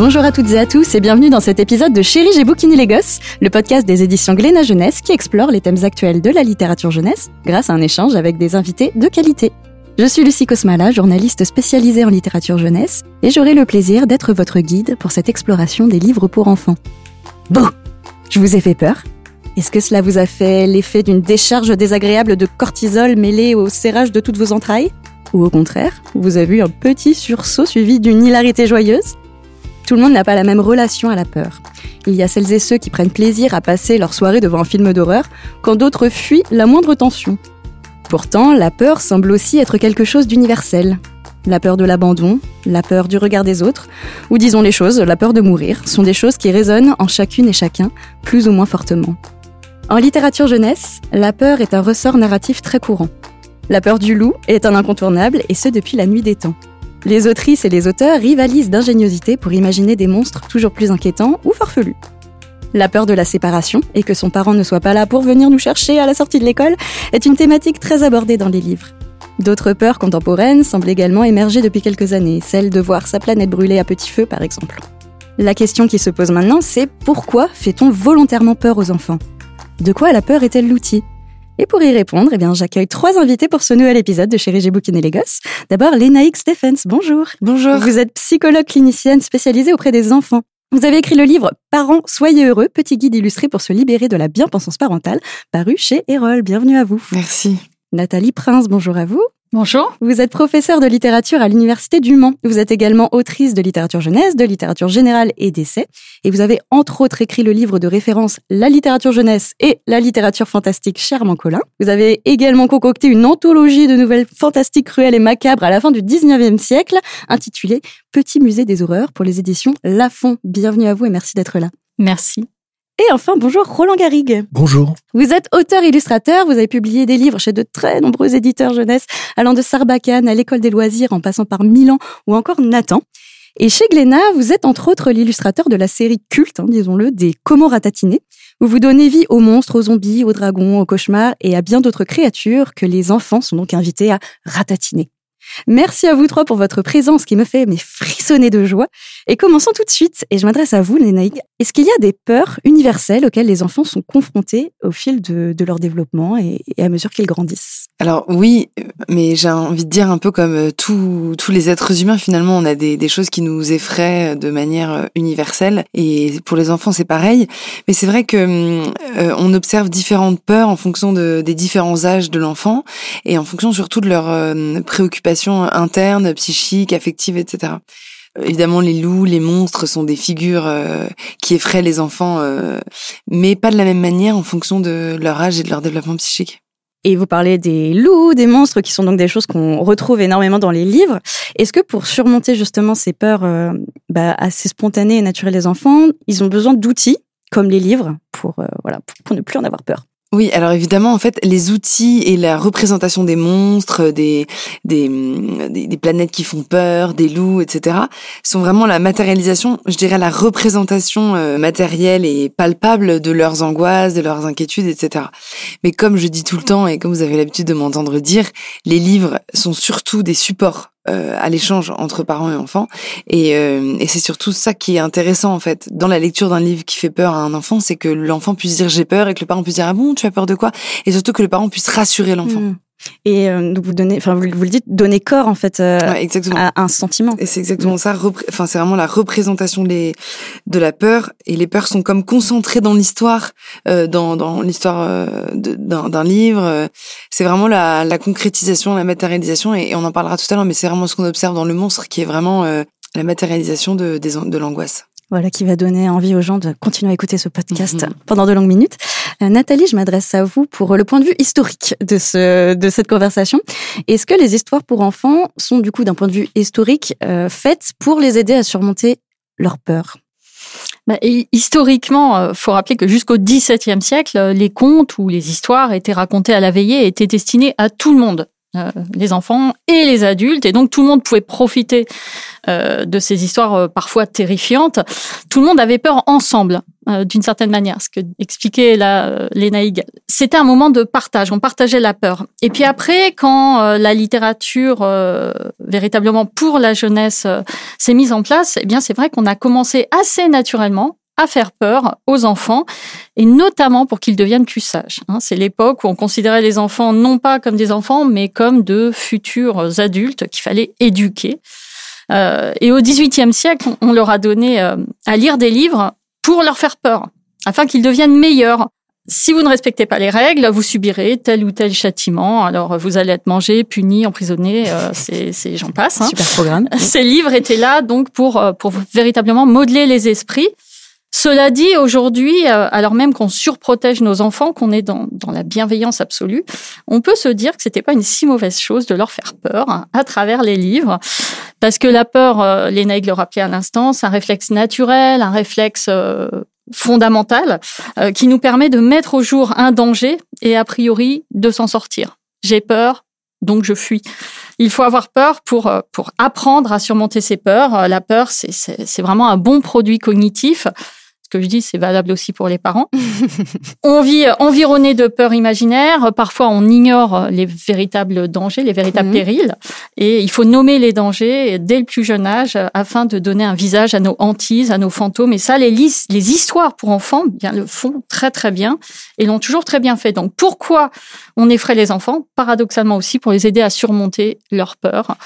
Bonjour à toutes et à tous et bienvenue dans cet épisode de Chérie, j'ai bouquiné les le podcast des éditions Glénat Jeunesse qui explore les thèmes actuels de la littérature jeunesse grâce à un échange avec des invités de qualité. Je suis Lucie Cosmala, journaliste spécialisée en littérature jeunesse, et j'aurai le plaisir d'être votre guide pour cette exploration des livres pour enfants. Bon, je vous ai fait peur Est-ce que cela vous a fait l'effet d'une décharge désagréable de cortisol mêlée au serrage de toutes vos entrailles? Ou au contraire, vous avez eu un petit sursaut suivi d'une hilarité joyeuse? Tout le monde n'a pas la même relation à la peur. Il y a celles et ceux qui prennent plaisir à passer leur soirée devant un film d'horreur, quand d'autres fuient la moindre tension. Pourtant, la peur semble aussi être quelque chose d'universel. La peur de l'abandon, la peur du regard des autres, ou disons les choses, la peur de mourir, sont des choses qui résonnent en chacune et chacun, plus ou moins fortement. En littérature jeunesse, la peur est un ressort narratif très courant. La peur du loup est un incontournable, et ce depuis la nuit des temps. Les autrices et les auteurs rivalisent d'ingéniosité pour imaginer des monstres toujours plus inquiétants ou farfelus. La peur de la séparation et que son parent ne soit pas là pour venir nous chercher à la sortie de l'école est une thématique très abordée dans les livres. D'autres peurs contemporaines semblent également émerger depuis quelques années, celle de voir sa planète brûler à petit feu par exemple. La question qui se pose maintenant, c'est pourquoi fait-on volontairement peur aux enfants? De quoi la peur est-elle l'outil? Et pour y répondre, eh bien, j'accueille trois invités pour ce nouvel épisode de Chérie, j'ai bouquiné les gosses. D'abord, Lénaïque Stephens, bonjour. Bonjour. Vous êtes psychologue clinicienne spécialisée auprès des enfants. Vous avez écrit le livre Parents, soyez heureux, petit guide illustré pour se libérer de la bien-pensance parentale, paru chez Erol. Bienvenue à vous. Merci. Nathalie Prince, bonjour à vous. Bonjour. Vous êtes professeur de littérature à l'Université du Mans. Vous êtes également autrice de littérature jeunesse, de littérature générale et d'essais. Et vous avez entre autres écrit le livre de référence La littérature jeunesse et la littérature fantastique Chermant Colin. Vous avez également concocté une anthologie de nouvelles fantastiques, cruelles et macabres à la fin du 19e siècle, intitulée Petit musée des horreurs pour les éditions Lafon. Bienvenue à vous et merci d'être là. Merci. Et enfin, bonjour Roland Garrigue. Bonjour. Vous êtes auteur-illustrateur, vous avez publié des livres chez de très nombreux éditeurs jeunesse, allant de Sarbacane à l'École des loisirs, en passant par Milan ou encore Nathan. Et chez Glénat, vous êtes entre autres l'illustrateur de la série culte, hein, disons-le, des Comment ratatiner, où vous donnez vie aux monstres, aux zombies, aux dragons, aux cauchemars et à bien d'autres créatures que les enfants sont donc invités à ratatiner. Merci à vous trois pour votre présence qui me fait mais frissonner de joie. Et commençons tout de suite. Et je m'adresse à vous, Lénaïque. Est-ce qu'il y a des peurs universelles auxquelles les enfants sont confrontés au fil de, leur développement et, à mesure qu'ils grandissent? Alors oui, mais j'ai envie de dire un peu comme euh, tous les êtres humains, finalement, on a des, choses qui nous effraient de manière euh, universelle. Et pour les enfants, c'est pareil. Mais c'est vrai que euh, on observe différentes peurs en fonction de, des différents âges de l'enfant et en fonction surtout de leurs euh, préoccupations internes, psychiques, affectives, etc. Évidemment, les loups, les monstres sont des figures euh, qui effraient les enfants, euh, mais pas de la même manière en fonction de leur âge et de leur développement psychique. Et vous parlez des loups, des monstres, qui sont donc des choses qu'on retrouve énormément dans les livres. Est-ce que pour surmonter justement ces peurs euh, bah, assez spontanées et naturelles des enfants, ils ont besoin d'outils comme les livres euh, pour ne plus en avoir peur? Oui, alors évidemment, en fait, les outils et la représentation des monstres, des, des, des, des planètes qui font peur, des loups, etc., sont vraiment la matérialisation, je dirais la représentation euh, matérielle et palpable de leurs angoisses, de leurs inquiétudes, etc. Mais comme je dis tout le temps et comme vous avez l'habitude de m'entendre dire, les livres sont surtout des supports euh, à l'échange entre parents et enfants. Et, euh, et c'est surtout ça qui est intéressant en fait dans la lecture d'un livre qui fait peur à un enfant, c'est que l'enfant puisse dire j'ai peur et que le parent puisse dire ah bon tu as peur de quoi? Et surtout que le parent puisse rassurer l'enfant. Mmh. Et euh, donc vous donnez, enfin vous, vous le dites, donner corps en fait euh, Ouais, à un sentiment. Et c'est exactement ça. Enfin, c'est vraiment la représentation des, de la peur. Et les peurs sont comme concentrées dans l'histoire, euh, dans, dans l'histoire euh, d'un livre. C'est vraiment la, la concrétisation, la matérialisation. Et, et on en parlera tout à l'heure, mais c'est vraiment ce qu'on observe dans le monstre, qui est vraiment euh, la matérialisation de, de l'angoisse. Voilà qui va donner envie aux gens de continuer à écouter ce podcast Mhm. pendant de longues minutes. Euh, Nathalie, je m'adresse à vous pour le point de vue historique de ce de cette conversation. Est-ce que les histoires pour enfants sont du coup d'un point de vue historique euh, faites pour les aider à surmonter leur peur? Bah, et historiquement, euh, faut rappeler que jusqu'au XVIIe siècle, les contes ou les histoires étaient racontés à la veillée et étaient destinés à tout le monde. Euh, les enfants et les adultes, et donc tout le monde pouvait profiter euh, de ces histoires euh, parfois terrifiantes. Tout le monde avait peur ensemble, d'une certaine manière. Ce que expliquait là Léna c'était un moment de partage. On partageait la peur. Et puis après, quand la littérature véritablement pour la jeunesse s'est mise en place, eh bien c'est vrai qu'on a commencé assez naturellement à faire peur aux enfants et notamment pour qu'ils deviennent plus sages. Hein. C'est l'époque où on considérait les enfants non pas comme des enfants mais comme de futurs adultes qu'il fallait éduquer. Euh, et au XVIIIe siècle, on leur a donné euh, à lire des livres pour leur faire peur, afin qu'ils deviennent meilleurs. Si vous ne respectez pas les règles, vous subirez tel ou tel châtiment. Alors, vous allez être mangé, puni, emprisonné, euh, c'est, j'en passe. Hein. Super programme. Ces livres étaient là donc pour, euh, pour véritablement modeler les esprits cela dit, aujourd'hui, euh, alors même qu'on surprotège nos enfants, qu'on est dans, dans, la bienveillance absolue, on peut se dire que c'était pas une si mauvaise chose de leur faire peur hein, à travers les livres, parce que la peur, euh, le rappelait à l'instant, c'est un réflexe naturel, un réflexe euh, fondamental euh, qui nous permet de mettre au jour un danger et a priori de s'en sortir. J'ai peur, donc je fuis. Il faut avoir peur pour pour apprendre à surmonter ses peurs. La peur, c'est vraiment un bon produit cognitif que je dis, c'est valable aussi pour les parents. on vit environné de peurs imaginaires. Parfois, on ignore les véritables dangers, les véritables mhm. périls. Et il faut nommer les dangers dès le plus jeune âge afin de donner un visage à nos hantises, à nos fantômes. Et ça, les, les histoires pour enfants bien, le font très, très bien et l'ont toujours très bien fait. Donc, pourquoi on effraie les enfants? Paradoxalement aussi pour les aider à surmonter leur peur.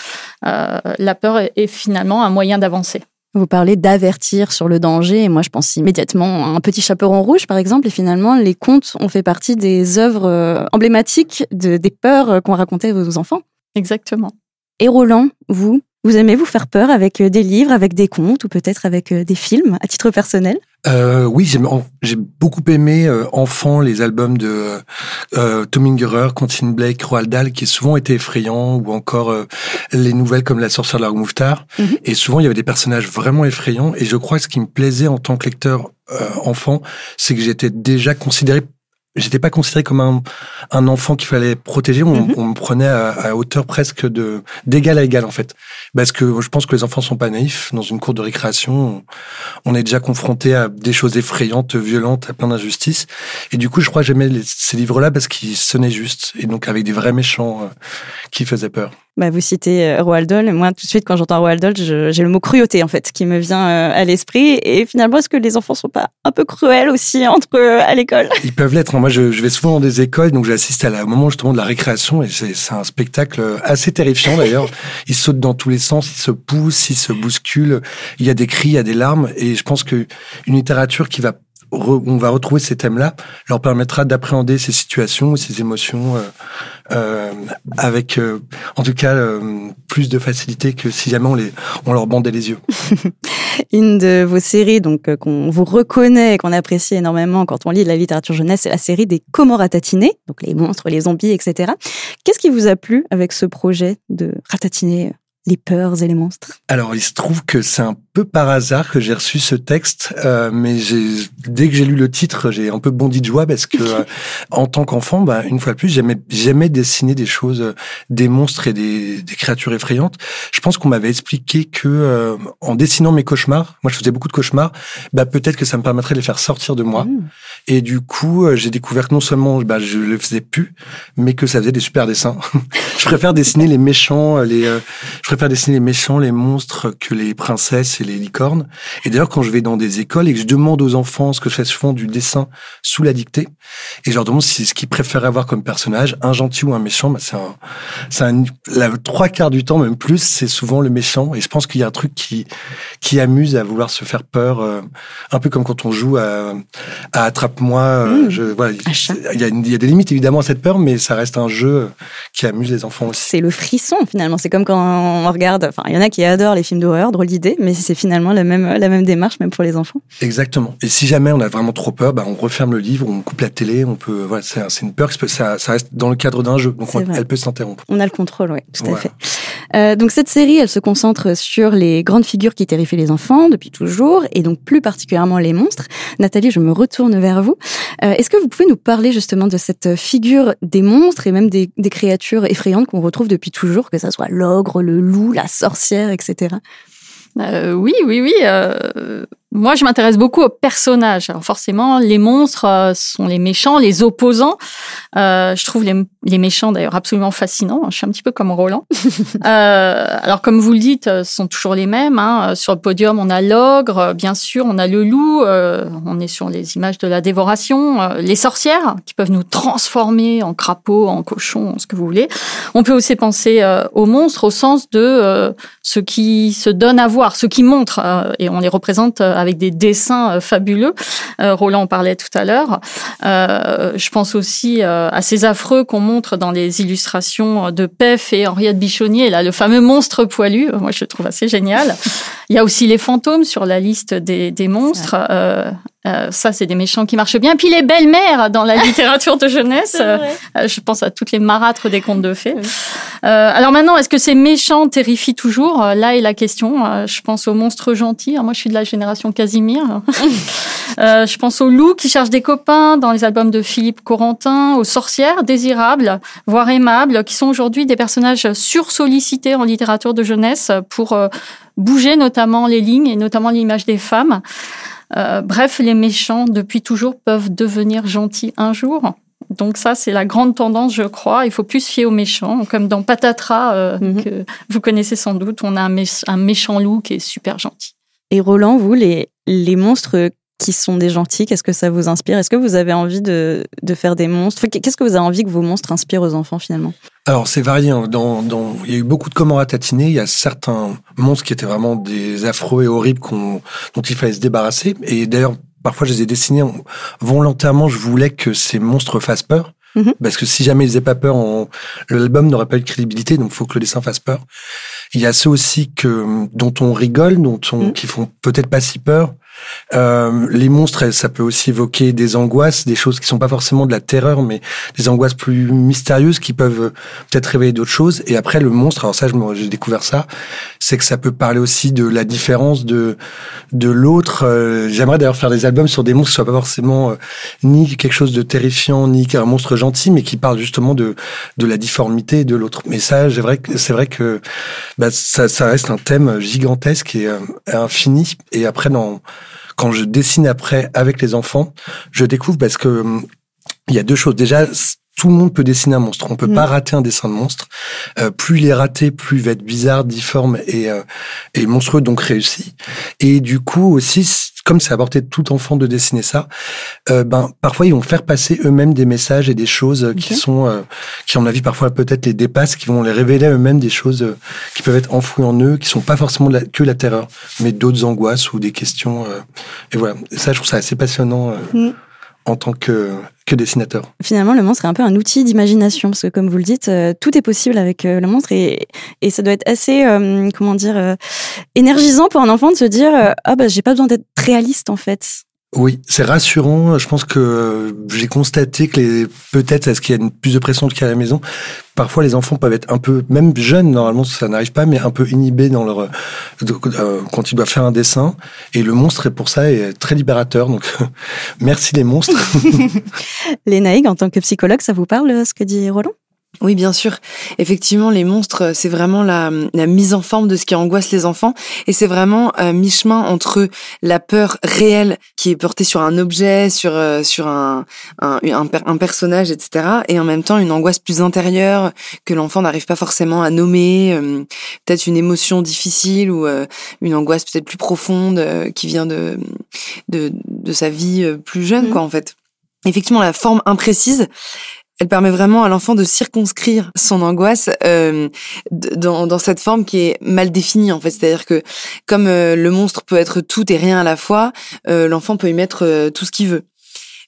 Euh, la peur est finalement un moyen d'avancer. Vous parlez d'avertir sur le danger, et moi je pense immédiatement à un petit chaperon rouge par exemple, et finalement les contes ont fait partie des œuvres euh, emblématiques de, des peurs euh, qu'ont racontées vos enfants. Exactement. Et Roland, vous, vous aimez vous faire peur avec euh, des livres, avec des contes, ou peut-être avec des films à titre personnel? Euh, oui, j'ai beaucoup aimé euh, enfant les albums de euh, Tom Ingerer, Quentin Blake, Roald Dahl, qui souvent étaient effrayants, ou encore euh, les nouvelles comme La sorcière de la Mouffetard. Mhm. Et souvent, il y avait des personnages vraiment effrayants. Et je crois que ce qui me plaisait en tant que lecteur enfant, c'est que j'étais déjà considéré j'étais pas considéré comme un, un enfant qu'il fallait protéger. On, mhm. on, me prenait à, à, hauteur presque de d'égal à égal en fait, parce que je pense que les enfants sont pas naïfs. Dans une cour de récréation, on, est déjà confronté à des choses effrayantes, violentes, à plein d'injustices. Et du coup, je crois que j'aimais ces livres-là parce qu'ils sonnaient juste et donc avec des vrais méchants euh, qui faisaient peur. Bah, vous citez euh, Roald Dahl. Moi, tout de suite, quand j'entends Roald Dahl, j'ai le mot cruauté, en fait, qui me vient euh, à l'esprit. Et finalement, est-ce que les enfants sont pas un peu cruels aussi entre eux à l'école? Ils peuvent l'être. Moi, je, je, vais souvent dans des écoles, donc j'assiste à la, au moment justement de la récréation, et c'est un spectacle assez terrifiant d'ailleurs. Ils sautent dans tous les sens, ils se poussent, ils se bousculent. Il y a des cris, il y a des larmes, et je pense que une littérature qui va on va retrouver ces thèmes-là, leur permettra d'appréhender ces situations, ces émotions euh, euh, avec, euh, en tout cas, plus de facilité que si jamais on, les, on leur bandait les yeux. Une de vos séries, donc qu'on vous reconnaît et qu'on apprécie énormément quand on lit la littérature jeunesse, c'est la série des Comores ratatiner, donc les monstres, les zombies, etc. Qu'est-ce qui vous a plu avec ce projet de ratatiner les peurs et les monstres Alors, il se trouve que c'est un peu par hasard que j'ai reçu ce texte, euh, mais dès que j'ai lu le titre, j'ai un peu bondi de joie parce que euh, en tant qu'enfant, bah, une fois de plus, j'aimais jamais dessiner des choses, euh, des monstres et des, des créatures effrayantes. Je pense qu'on m'avait expliqué que euh, en dessinant mes cauchemars, moi je faisais beaucoup de cauchemars, bah, peut-être que ça me permettrait de les faire sortir de moi. Mmh. Et du coup, j'ai découvert que non seulement bah, je le faisais plus, mais que ça faisait des super dessins. je préfère dessiner les méchants, les, je préfère dessiner les méchants, les monstres que les princesses les licornes. Et d'ailleurs, quand je vais dans des écoles et que je demande aux enfants ce que je souvent du dessin sous la dictée, et je leur demande si ce qu'ils préfèrent avoir comme personnage, un gentil ou un méchant, bah c'est un, c'est un, la trois quarts du temps, même plus, c'est souvent le méchant. Et je pense qu'il y a un truc qui, qui amuse à vouloir se faire peur, euh, un peu comme quand on joue à, à attrape-moi. Euh, mmh. je, voilà, il y, a, il y a des limites évidemment à cette peur, mais ça reste un jeu qui amuse les enfants aussi. C'est le frisson finalement. C'est comme quand on regarde, enfin, il y en a qui adorent les films d'horreur, drôle d'idée, mais c'est finalement la même, la même démarche, même pour les enfants. Exactement. Et si jamais on a vraiment trop peur, bah, on referme le livre, on coupe la télé, on peut, c'est une peur, ça, ça reste dans le cadre d'un jeu, donc elle peut s'interrompre. On a le contrôle, oui, tout à fait. Euh, donc cette série, elle se concentre sur les grandes figures qui terrifient les enfants depuis toujours, et donc plus particulièrement les monstres. Nathalie, je me retourne vers vous. Euh, Est-ce que vous pouvez nous parler justement de cette figure des monstres et même des, créatures effrayantes qu'on retrouve depuis toujours, que ça soit l'ogre, le loup, la sorcière, etc. Euh, oui, oui, oui. Euh, moi, je m'intéresse beaucoup aux personnages. Alors forcément, les monstres euh, sont les méchants, les opposants. Euh, je trouve les, les méchants d'ailleurs absolument fascinants. Je suis un petit peu comme Roland. euh, alors comme vous le dites, ce sont toujours les mêmes. Hein. Sur le podium, on a l'ogre, bien sûr, on a le loup. Euh, on est sur les images de la dévoration. Les sorcières qui peuvent nous transformer en crapaud, en cochon, en ce que vous voulez. On peut aussi penser aux monstres au sens de ce qui se donne à voir, ce qui montre, et on les représente avec des dessins fabuleux. Euh, Roland en parlait tout à l'heure. Euh, je pense aussi euh, à ces affreux qu'on montre dans les illustrations de Pef et Henriette Bichonnier, là, le fameux monstre poilu. Moi, je le trouve assez génial. Il y a aussi les fantômes sur la liste des, des monstres. Euh, euh, ça, c'est des méchants qui marchent bien. Puis les belles-mères dans la littérature de jeunesse. Euh, je pense à toutes les marâtres des contes de fées. Euh, alors maintenant, est-ce que ces méchants terrifient toujours? Là est la question. je pense aux monstres gentils. moi, je suis de la génération Casimir. je pense aux loups qui cherchent des copains dans les albums de Philippe Corentin, aux sorcières désirables, voire aimables, qui sont aujourd'hui des personnages sursollicités en littérature de jeunesse pour bouger notamment les lignes et notamment l'image des femmes. Euh, bref, les méchants, depuis toujours, peuvent devenir gentils un jour. Donc ça, c'est la grande tendance, je crois. Il faut plus se fier aux méchants, comme dans Patatras, euh, mm -hmm. que vous connaissez sans doute. On a un, mé un, méchant loup qui est super gentil. Et Roland, vous, les, les monstres qui sont des gentils, qu'est-ce que ça vous inspire? Est-ce que vous avez envie de, de faire des monstres? Qu'est-ce que vous avez envie que vos monstres inspirent aux enfants finalement? Alors c'est varié. Dans, dans, il y a eu beaucoup de comment à tatiner. Il y a certains monstres qui étaient vraiment des affreux et horribles dont il fallait se débarrasser. Et d'ailleurs, parfois je les ai dessinés volontairement. Je voulais que ces monstres fassent peur. Mmh. Parce que si jamais ils faisaient pas peur, l'album n'aurait pas eu de crédibilité, donc il faut que le dessin fasse peur. Il y a ceux aussi que dont on rigole, dont on, mmh. qui font peut-être pas si peur. Euh, les monstres, ça peut aussi évoquer des angoisses, des choses qui sont pas forcément de la terreur, mais des angoisses plus mystérieuses qui peuvent peut-être révéler d'autres choses. Et après, le monstre, alors ça, j'ai découvert ça, c'est que ça peut parler aussi de la différence de de l'autre. Euh, J'aimerais d'ailleurs faire des albums sur des monstres qui soient pas forcément euh, ni quelque chose de terrifiant, ni un monstre gentil, mais qui parlent justement de de la difformité de l'autre. Mais ça, c'est vrai que c'est vrai que bah, ça, ça reste un thème gigantesque et euh, infini. Et après, dans quand je dessine après avec les enfants, je découvre parce que il y a deux choses. Déjà, tout le monde peut dessiner un monstre. On peut mmh. pas rater un dessin de monstre. Euh, plus il est raté, plus il va être bizarre, difforme et, euh, et monstrueux, donc réussi. Et du coup aussi, comme c'est de tout enfant de dessiner ça, euh, ben parfois ils vont faire passer eux-mêmes des messages et des choses okay. qui sont, euh, qui en avis parfois peut-être les dépassent, qui vont les révéler eux-mêmes des choses euh, qui peuvent être enfouies en eux, qui sont pas forcément la, que la terreur, mais d'autres angoisses ou des questions. Et voilà, ça je trouve ça assez passionnant. Mmh en tant que, que dessinateur. Finalement, le monstre est un peu un outil d'imagination, parce que comme vous le dites, euh, tout est possible avec euh, le monstre, et, et ça doit être assez, euh, comment dire, énergisant pour un enfant de se dire, ah bah j'ai pas besoin d'être réaliste en fait. Oui, c'est rassurant. Je pense que j'ai constaté que les peut-être est-ce qu'il y a une, plus de pression qu'à la maison? Parfois, les enfants peuvent être un peu, même jeunes, normalement ça n'arrive pas, mais un peu inhibés dans leur euh, quand ils doivent faire un dessin. Et le monstre, pour ça, est très libérateur. Donc, merci les monstres. les en tant que psychologue, ça vous parle ce que dit Roland? Oui, bien sûr. Effectivement, les monstres, c'est vraiment la, la, mise en forme de ce qui angoisse les enfants. Et c'est vraiment euh, mi-chemin entre la peur réelle qui est portée sur un objet, sur, euh, sur un, un, un, un, personnage, etc. Et en même temps, une angoisse plus intérieure que l'enfant n'arrive pas forcément à nommer. Euh, peut-être une émotion difficile ou euh, une angoisse peut-être plus profonde euh, qui vient de, de, de, sa vie plus jeune, mmh. quoi, en fait. Effectivement, la forme imprécise, elle permet vraiment à l'enfant de circonscrire son angoisse euh, dans, dans, cette forme qui est mal définie en fait. C'est-à-dire que comme euh, le monstre peut être tout et rien à la fois, euh, l'enfant peut y mettre euh, tout ce qu'il veut.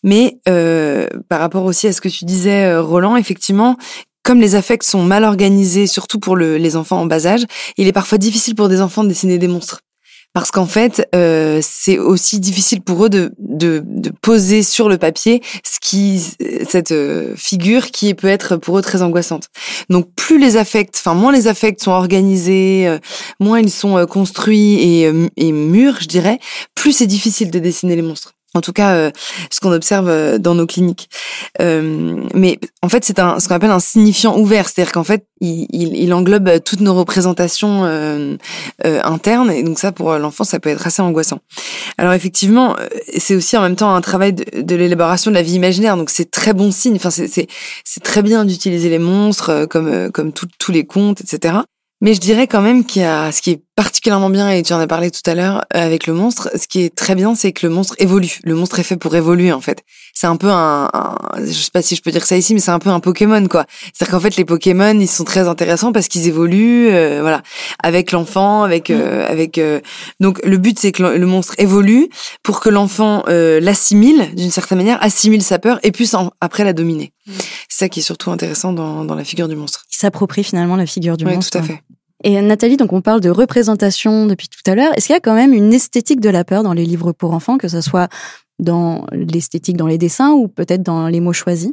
Mais euh, par rapport aussi à ce que tu disais, Roland, effectivement, comme les affects sont mal organisés, surtout pour le, les enfants en bas âge, il est parfois difficile pour des enfants de dessiner des monstres parce qu'en fait, euh, c'est aussi difficile pour eux de, de, de, poser sur le papier ce qui, cette euh, figure qui peut être pour eux très angoissante. Donc, plus les affects, enfin moins les affects sont organisés, euh, moins ils sont euh, construits et, et mûrs, je dirais, plus c'est difficile de dessiner les monstres. En tout cas, euh, ce qu'on observe euh, dans nos cliniques. Euh, mais en fait, c'est ce qu'on appelle un signifiant ouvert, c'est-à-dire qu'en fait, il, englobe toutes nos représentations internes, et donc ça, pour l'enfant, ça peut être assez angoissant. Alors effectivement, c'est aussi en même temps un travail de, l'élaboration de la vie imaginaire, donc c'est très bon signe. Enfin, c'est très bien d'utiliser les monstres comme tous les contes, etc. Mais je dirais quand même qu'il y a ce qui est particulièrement bien, et tu en as parlé tout à l'heure euh, avec le monstre, ce qui est très bien, c'est que le monstre évolue. Le monstre est fait pour évoluer, en fait. C'est un peu un, je sais pas si je peux dire ça ici, mais c'est un peu un Pokémon, quoi. C'est-à-dire qu'en fait, les Pokémon, ils sont très intéressants parce qu'ils évoluent, euh, voilà, avec l'enfant, avec, euh, mm. avec. donc, le but, c'est que le monstre évolue pour que l'enfant l'assimile d'une certaine manière, assimile sa peur et puisse après la dominer. Mm. C'est ça qui est surtout intéressant dans, dans la figure du monstre. Il s'approprie finalement la figure du ouais, monstre. Tout à fait. Et Nathalie, donc on parle de représentation depuis tout à l'heure. Est-ce qu'il y a quand même une esthétique de la peur dans les livres pour enfants, que ce soit dans l'esthétique dans les dessins ou peut-être dans les mots choisis?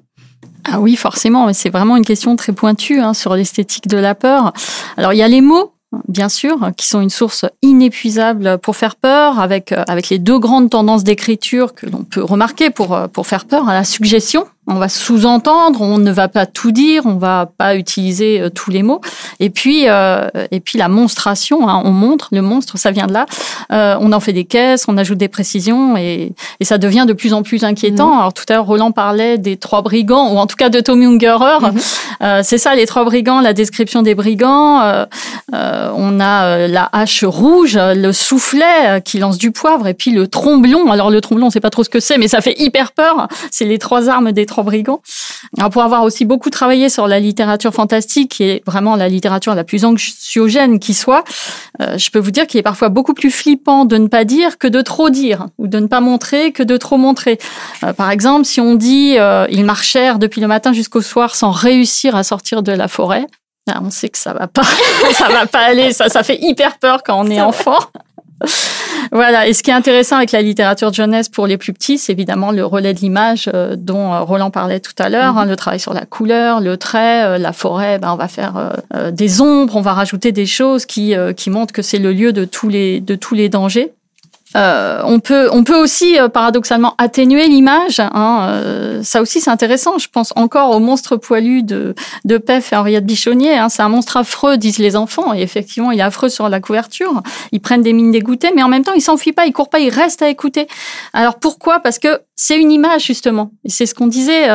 Ah oui, forcément, c'est vraiment une question très pointue hein, sur l'esthétique de la peur. Alors il y a les mots, bien sûr, qui sont une source inépuisable pour faire peur, avec avec les deux grandes tendances d'écriture que l'on peut remarquer pour pour faire peur, à la suggestion on va sous-entendre, on ne va pas tout dire, on va pas utiliser euh, tous les mots. Et puis, euh, et puis la monstration, hein, on montre le monstre, ça vient de là. Euh, on en fait des caisses, on ajoute des précisions et, et ça devient de plus en plus inquiétant. Mhm. Alors tout à l'heure, Roland parlait des trois brigands, ou en tout cas de Tommy Ungerer. Mhm. Euh, c'est ça, les trois brigands, la description des brigands. Euh, on a la hache rouge, le soufflet qui lance du poivre, et puis le tromblon. Alors le tromblon, on sait pas trop ce que c'est, mais ça fait hyper peur. C'est les trois armes des trois brigands. Alors pour avoir aussi beaucoup travaillé sur la littérature fantastique, qui est vraiment la littérature la plus anxiogène qui soit, euh, je peux vous dire qu'il est parfois beaucoup plus flippant de ne pas dire que de trop dire, ou de ne pas montrer que de trop montrer. Euh, par exemple, si on dit euh, ils marchèrent depuis le matin jusqu'au soir sans réussir à sortir de la forêt, on sait que ça va pas, ça va pas aller, ça, ça fait hyper peur quand on est enfant. Voilà. Et ce qui est intéressant avec la littérature de jeunesse pour les plus petits, c'est évidemment le relais de l'image euh, dont euh, Roland parlait tout à l'heure, hein, mhm. le travail sur la couleur, le trait, euh, la forêt. Ben, on va faire des ombres, on va rajouter des choses qui qui montrent que c'est le lieu de tous les de tous les dangers. Euh, on peut, on peut aussi euh, paradoxalement atténuer l'image. Hein, euh, ça aussi, c'est intéressant. Je pense encore au monstre poilu de, de Pef et Henriette Bichonnier. Hein. C'est un monstre affreux, disent les enfants. Et effectivement, il est affreux sur la couverture. Ils prennent des mines dégoûtées, mais en même temps, ils s'enfuient pas, ils courent pas, ils restent à écouter. Alors pourquoi? Parce que c'est une image justement. C'est ce qu'on disait.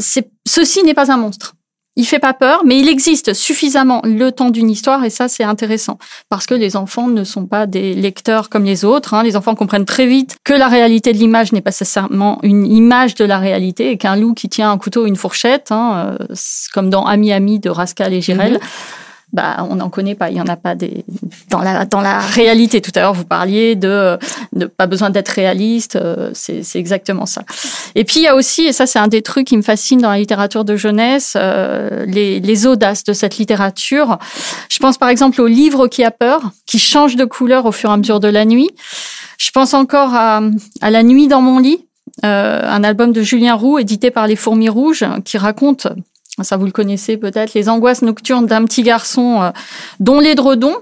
c'est ceci n'est pas un monstre. Il fait pas peur, mais il existe suffisamment le temps d'une histoire et ça c'est intéressant parce que les enfants ne sont pas des lecteurs comme les autres. Hein. Les enfants comprennent très vite que la réalité de l'image n'est pas nécessairement une image de la réalité et qu'un loup qui tient un couteau, une fourchette, hein, euh, comme dans Ami Ami de Rascal et Girel. Mhm bah, on n'en connaît pas. Il y en a pas des dans la dans la réalité. Tout à l'heure, vous parliez de de pas besoin d'être réaliste. Euh, c'est c'est exactement ça. Et puis il y a aussi, et ça c'est un des trucs qui me fascine dans la littérature de jeunesse, euh, les les audaces de cette littérature. Je pense par exemple au livre qui a peur, qui change de couleur au fur et à mesure de la nuit. Je pense encore à à la nuit dans mon lit. Euh, un album de Julien Roux édité par les Fourmis Rouges qui raconte ça vous le connaissez peut-être, les angoisses nocturnes d'un petit garçon euh, dont l'édredon,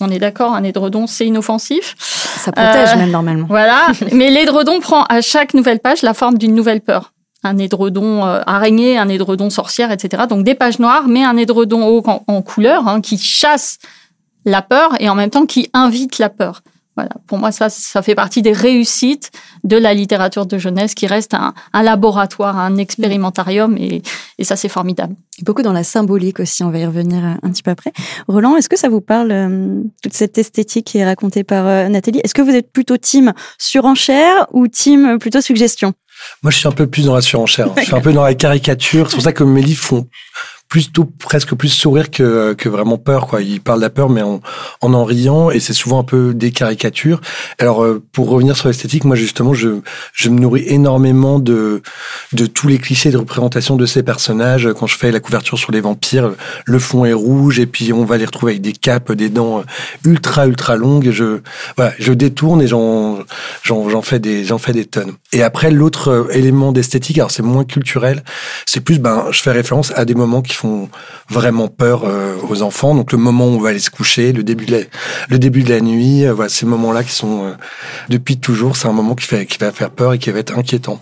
on est d'accord, un édredon, c'est inoffensif. Ça protège euh, même normalement. Voilà, mais l'édredon prend à chaque nouvelle page la forme d'une nouvelle peur. Un édredon euh, araignée, un édredon sorcière, etc. Donc des pages noires, mais un édredon haut en, couleur hein, qui chasse la peur et en même temps qui invite la peur. Voilà, pour moi, ça, ça fait partie des réussites de la littérature de jeunesse qui reste un, un laboratoire, un expérimentarium, et, et ça, c'est formidable. beaucoup dans la symbolique aussi, on va y revenir un petit peu après. Roland, est-ce que ça vous parle, euh, toute cette esthétique qui est racontée par euh, Nathalie? Est-ce que vous êtes plutôt team surenchère ou team plutôt suggestion? Moi, je suis un peu plus dans la surenchère. je suis un peu dans la caricature. C'est pour ça que mes livres font plutôt presque plus sourire que, que vraiment peur. Quoi. Il parle de la peur, mais en en, en riant, et c'est souvent un peu des caricatures. Alors, euh, pour revenir sur l'esthétique, moi justement, je, je me nourris énormément de, de tous les clichés de représentation de ces personnages. Quand je fais la couverture sur les vampires, le fond est rouge, et puis on va les retrouver avec des capes, des dents ultra, ultra longues. Je, voilà, je détourne et j'en, j'en, j'en fais des, j'en fais des tonnes. Et après, l'autre euh, élément d'esthétique, alors c'est moins culturel, c'est plus, ben, je fais référence à des moments qui font vraiment peur euh, aux enfants. Donc le moment où on va aller se coucher, le début de la, nuit, euh, voilà, ces moments-là qui sont depuis toujours, c'est un moment qui va faire peur et qui va être inquiétant.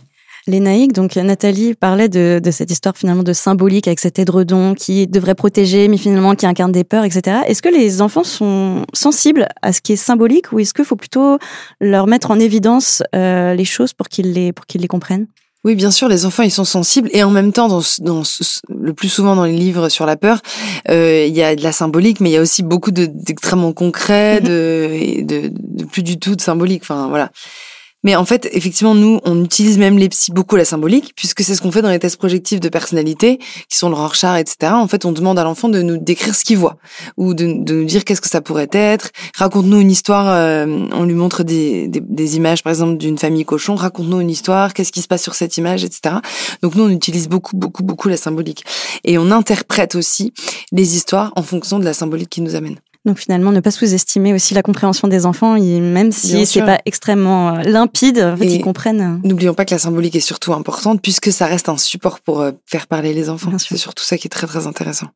Les naïcs, donc Nathalie parlait de, cette histoire finalement de symbolique avec cet édredon qui devrait protéger, mais finalement qui incarne des peurs, etc. Est-ce que les enfants sont sensibles à ce qui est symbolique ou est-ce qu'il faut plutôt leur mettre en évidence euh, les choses pour qu'ils les comprennent? Oui, bien sûr, les enfants, ils sont sensibles et en même temps, dans, dans le plus souvent dans les livres sur la peur, euh, il y a de la symbolique, mais il y a aussi beaucoup d'extrêmement concret, mm-hmm. de, de, de, plus du tout de symbolique. Enfin, voilà. Mais en fait, effectivement, nous, on utilise même les psys beaucoup la symbolique, puisque c'est ce qu'on fait dans les tests projectifs de personnalité, qui sont le Rorschach, etc. En fait, on demande à l'enfant de nous décrire ce qu'il voit, ou de, de, nous dire qu'est-ce que ça pourrait être. Raconte-nous une histoire, euh, on lui montre des, des, des images, par exemple, d'une famille cochon. Raconte-nous une histoire, qu'est-ce qui se passe sur cette image, etc. Donc nous, on utilise beaucoup, beaucoup, beaucoup la symbolique. Et on interprète aussi les histoires en fonction de la symbolique qui nous amène. Donc finalement, ne pas sous-estimer aussi la compréhension des enfants, même si c'est pas extrêmement euh, limpide, en fait, ils comprennent. N'oublions pas que la symbolique est surtout importante puisque ça reste un support pour euh, faire parler les enfants. C'est surtout ça qui est très très intéressant.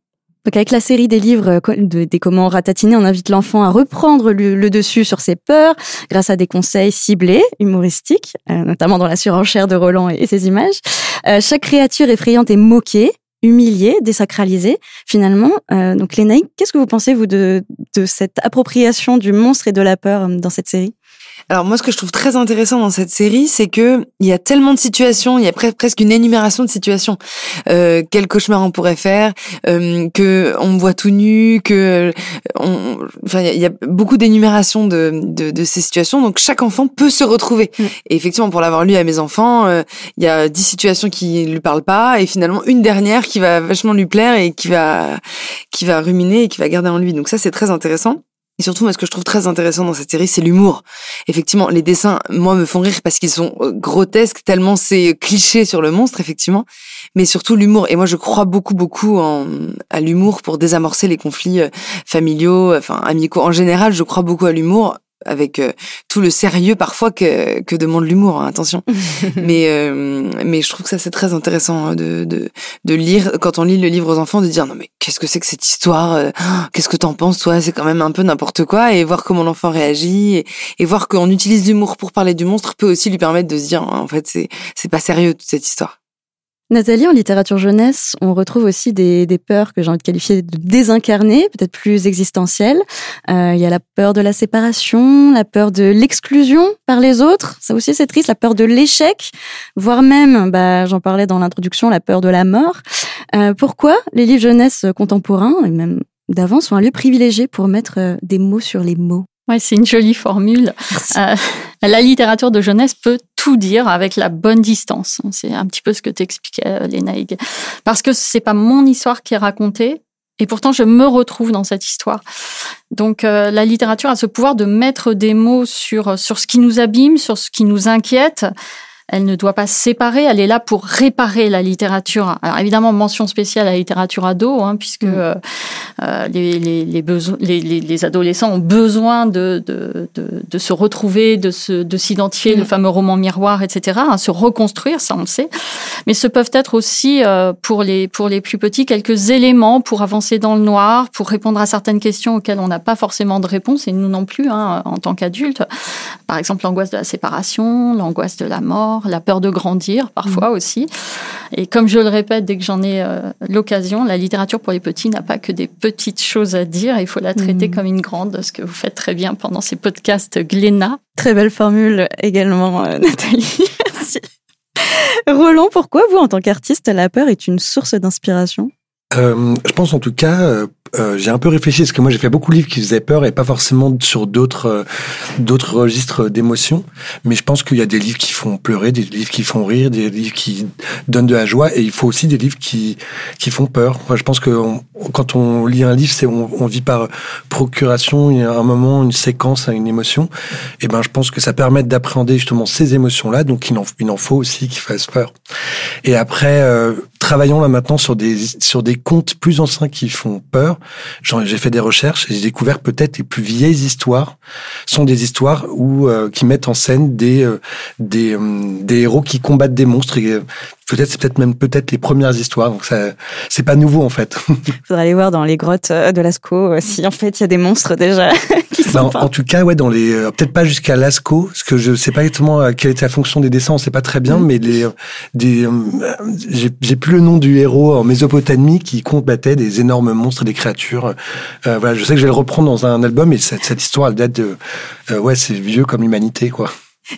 Donc avec la série des livres euh, des comment ratatiner, on invite l'enfant à reprendre le, dessus sur ses peurs grâce à des conseils ciblés, humoristiques, notamment dans la surenchère de Roland et, ses images. chaque créature effrayante est moquée, humilié, désacralisé. Finalement, euh, donc les qu'est-ce que vous pensez vous de, de cette appropriation du monstre et de la peur euh, dans cette série? Alors moi, ce que je trouve très intéressant dans cette série, c'est que il y a tellement de situations, il y a presque une énumération de situations. Euh, quel cauchemar on pourrait faire, euh, que on me voit tout nu, que on, enfin il y, a beaucoup d'énumération de, de, de, ces situations. Donc chaque enfant peut se retrouver. Mm. Et effectivement, pour l'avoir lu à mes enfants, euh, il y a dix situations qui lui parlent pas, et finalement une dernière qui va vachement lui plaire et qui va qui va ruminer et qui va garder en lui. Donc ça, c'est très intéressant. Et surtout, moi, ce que je trouve très intéressant dans cette série, c'est l'humour. Effectivement, les dessins, moi, me font rire parce qu'ils sont euh, grotesques, tellement c'est cliché sur le monstre, effectivement. Mais surtout l'humour. Et moi, je crois beaucoup, beaucoup en, à l'humour pour désamorcer les conflits euh, familiaux, enfin, amicaux. En général, je crois beaucoup à l'humour avec euh, tout le sérieux parfois que, que demande l'humour, hein, attention. mais euh, mais je trouve que ça c'est très intéressant hein, de, de, de lire quand on lit le livre aux enfants de dire non mais qu'est-ce que c'est que cette histoire euh, Qu'est-ce que t'en penses toi? C'est quand même un peu n'importe quoi et voir comment l'enfant réagit et, et voir qu'on utilise l'humour pour parler du monstre peut aussi lui permettre de se dire en fait c'est c'est pas sérieux toute cette histoire. Nathalie, en littérature jeunesse, on retrouve aussi des, des peurs que j'ai envie de qualifier de désincarnées, peut-être plus existentielles. Euh, il y a la peur de la séparation, la peur de l'exclusion par les autres. Ça aussi, c'est triste. La peur de l'échec, voire même, bah, j'en parlais dans l'introduction, la peur de la mort. Euh, pourquoi les livres jeunesse contemporains, et même d'avant, sont un lieu privilégié pour mettre euh, des mots sur les mots? Ouais, c'est une jolie formule. Euh, la littérature de jeunesse peut tout dire avec la bonne distance. C'est un petit peu ce que t'expliquais, euh, Léna Parce que c'est pas mon histoire qui est racontée, et pourtant je me retrouve dans cette histoire. Donc euh, la littérature a ce pouvoir de mettre des mots sur sur ce qui nous abîme, sur ce qui nous inquiète, elle ne doit pas séparer, elle est là pour réparer la littérature. Alors évidemment, mention spéciale à la littérature ado, hein, puisque euh, les, les, les, besoins, les, les, adolescents ont besoin de, de, de, de se retrouver, de, se, de s'identifier, mm. le fameux roman miroir, etc., hein, se reconstruire, ça on le sait. Mais ce peuvent être aussi, euh, pour, les, pour les plus petits, quelques éléments pour avancer dans le noir, pour répondre à certaines questions auxquelles on n'a pas forcément de réponse, et nous non plus, hein, en tant qu'adultes. Par exemple, l'angoisse de la séparation, l'angoisse de la mort, la peur de grandir parfois mm. aussi. Et comme je le répète dès que j'en ai euh, l'occasion, la littérature pour les petits n'a pas que des petites choses à dire, il faut la traiter mm. comme une grande, ce que vous faites très bien pendant ces podcasts Glénat. Très belle formule également, euh, Nathalie. Merci. Roland, pourquoi vous, en tant qu'artiste, la peur est une source d'inspiration? Euh, je pense en tout cas, euh, j'ai un peu réfléchi parce que moi j'ai fait beaucoup de livres qui faisaient peur et pas forcément sur d'autres euh, d'autres registres d'émotions. Mais je pense qu'il y a des livres qui font pleurer, des livres qui font rire, des livres qui donnent de la joie et il faut aussi des livres qui qui font peur. Moi, je pense que quand on lit un livre, c'est on, vit par procuration. Il y a un moment, une séquence, une émotion. Et ben je pense que ça permet d'appréhender justement ces émotions là. Donc il en, il en faut aussi qui fassent peur. Et après, euh, travaillons là maintenant sur des sur des contes plus anciens qui font peur. J'ai fait des recherches et j'ai découvert peut-être les plus vieilles histoires sont des histoires euh, qui mettent en scène des euh, euh, des héros qui combattent des monstres peut-être c'est peut-être même peut-être les premières histoires donc ça c'est pas nouveau en fait. Faudrait aller voir dans les grottes de Lascaux si en fait il y a des monstres déjà qui sont bah, en, tout cas ouais dans les peut-être pas jusqu'à Lascaux parce que je sais pas exactement quelle était la fonction des dessins on sait pas très bien mm. mais les des j'ai plus le nom du héros en Mésopotamie qui combattait des énormes monstres des créatures euh, voilà je sais que je vais le reprendre dans un album et cette, cette histoire elle date de euh, ouais c'est vieux comme l'humanité quoi.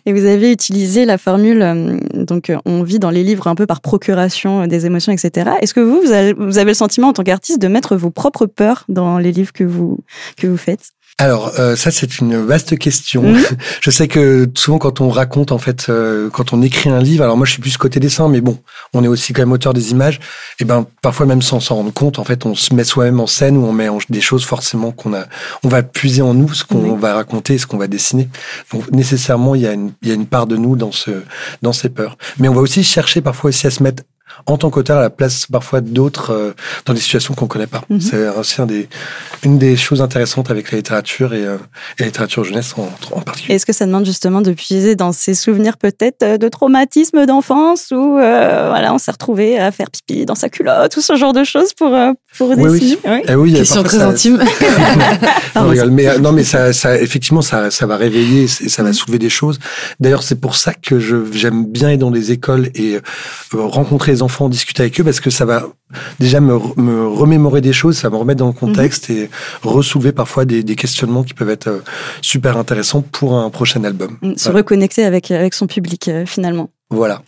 Et vous avez utilisé la formule, euh, donc on vit dans les livres un peu par procuration des émotions, etc. Est-ce que vous, vous avez le sentiment en tant qu'artiste de mettre vos propres peurs dans les livres que vous, que vous faites? Alors euh, ça c'est une vaste question. Mhm. Je sais que souvent quand on raconte en fait, euh, quand on écrit un livre, alors moi je suis plus côté dessin, mais bon, on est aussi quand même auteur des images. Et ben parfois même sans s'en rendre compte, en fait, on se met soi-même en scène ou on met des choses forcément qu'on a, on va puiser en nous ce qu'on va raconter, ce qu'on va dessiner. Donc nécessairement il y a une il y a une part de nous dans ce dans ces peurs. Mais on va aussi chercher parfois aussi à se mettre en tant qu'auteur à la place parfois d'autres euh, dans des situations qu'on connaît pas. Mhm. C'est aussi un des, une des choses intéressantes avec la littérature et, euh, et la littérature jeunesse en, en particulier. Est-ce que ça demande justement de puiser dans ces souvenirs peut-être euh, de traumatisme d'enfance où voilà on s'est retrouvé à faire pipi dans sa culotte ou ce genre de choses pour pour dessiner oui, oui. oui Question très ça... intime. non, mais non mais ça, ça effectivement ça, ça va réveiller et ça va mhm. soulever des choses. D'ailleurs c'est pour ça que je j'aime bien être dans les écoles et rencontrer les enfants, discuter avec eux parce que ça va déjà me, me remémorer des choses, ça va me remettre dans le contexte mhm. et ressoulever parfois des, des, questionnements qui peuvent être euh, super intéressants pour un prochain album. Mm, se reconnecter avec, avec son public euh, finalement. Voilà.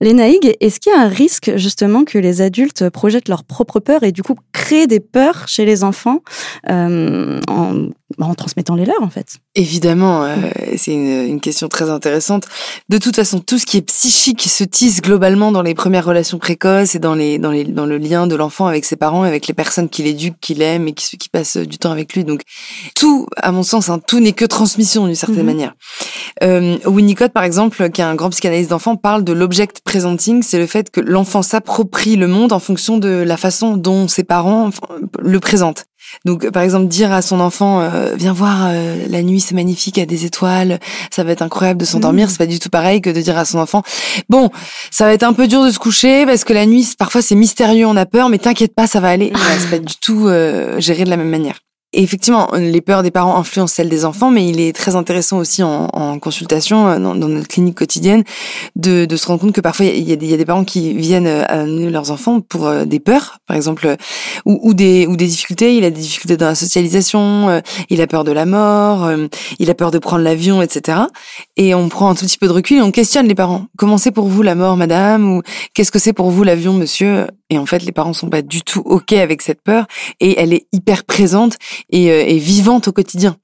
Lénaïg, est-ce qu'il y a un risque justement que les adultes projettent leurs propres peurs et du coup créent des peurs chez les enfants euh, en, en, transmettant les leurs en fait Évidemment, euh, c'est une, une, question très intéressante. De toute façon, tout ce qui est psychique se tisse globalement dans les premières relations précoces et dans, les, dans, les, dans le lien de l'enfant avec ses parents, avec les personnes qui l'éduquent, qui l'aiment et qui, qui passent du temps avec lui. Donc tout, à mon sens, hein, tout n'est que transmission d'une certaine mhm. manière. Euh, Winnicott, par exemple, qui est un grand psychanalyste d'enfants, parle de l'object presenting, c'est le fait que l'enfant s'approprie le monde en fonction de la façon dont ses parents le présentent. Donc, par exemple, dire à son enfant, euh, viens voir, euh, la nuit c'est magnifique, il y a des étoiles, ça va être incroyable de s'endormir, mmh. c'est pas du tout pareil que de dire à son enfant, bon, ça va être un peu dur de se coucher parce que la nuit, parfois c'est mystérieux, on a peur, mais t'inquiète pas, ça va aller. c'est pas du tout euh, géré de la même manière. Effectivement, les peurs des parents influencent celles des enfants, mais il est très intéressant aussi en, consultation euh, dans, notre clinique quotidienne de, se rendre compte que parfois il y, a des, parents qui viennent euh, amener leurs enfants pour euh, des peurs, par exemple, ou, ou, des, ou des difficultés. Il a des difficultés dans la socialisation, il a peur de la mort, il a peur de prendre l'avion, etc. Et on prend un tout petit peu de recul et on questionne les parents. Comment c'est pour vous la mort, madame? Ou qu'est-ce que c'est pour vous l'avion, monsieur? Et en fait, les parents sont pas du tout ok avec cette peur et elle est hyper présente et, euh, et vivante au quotidien.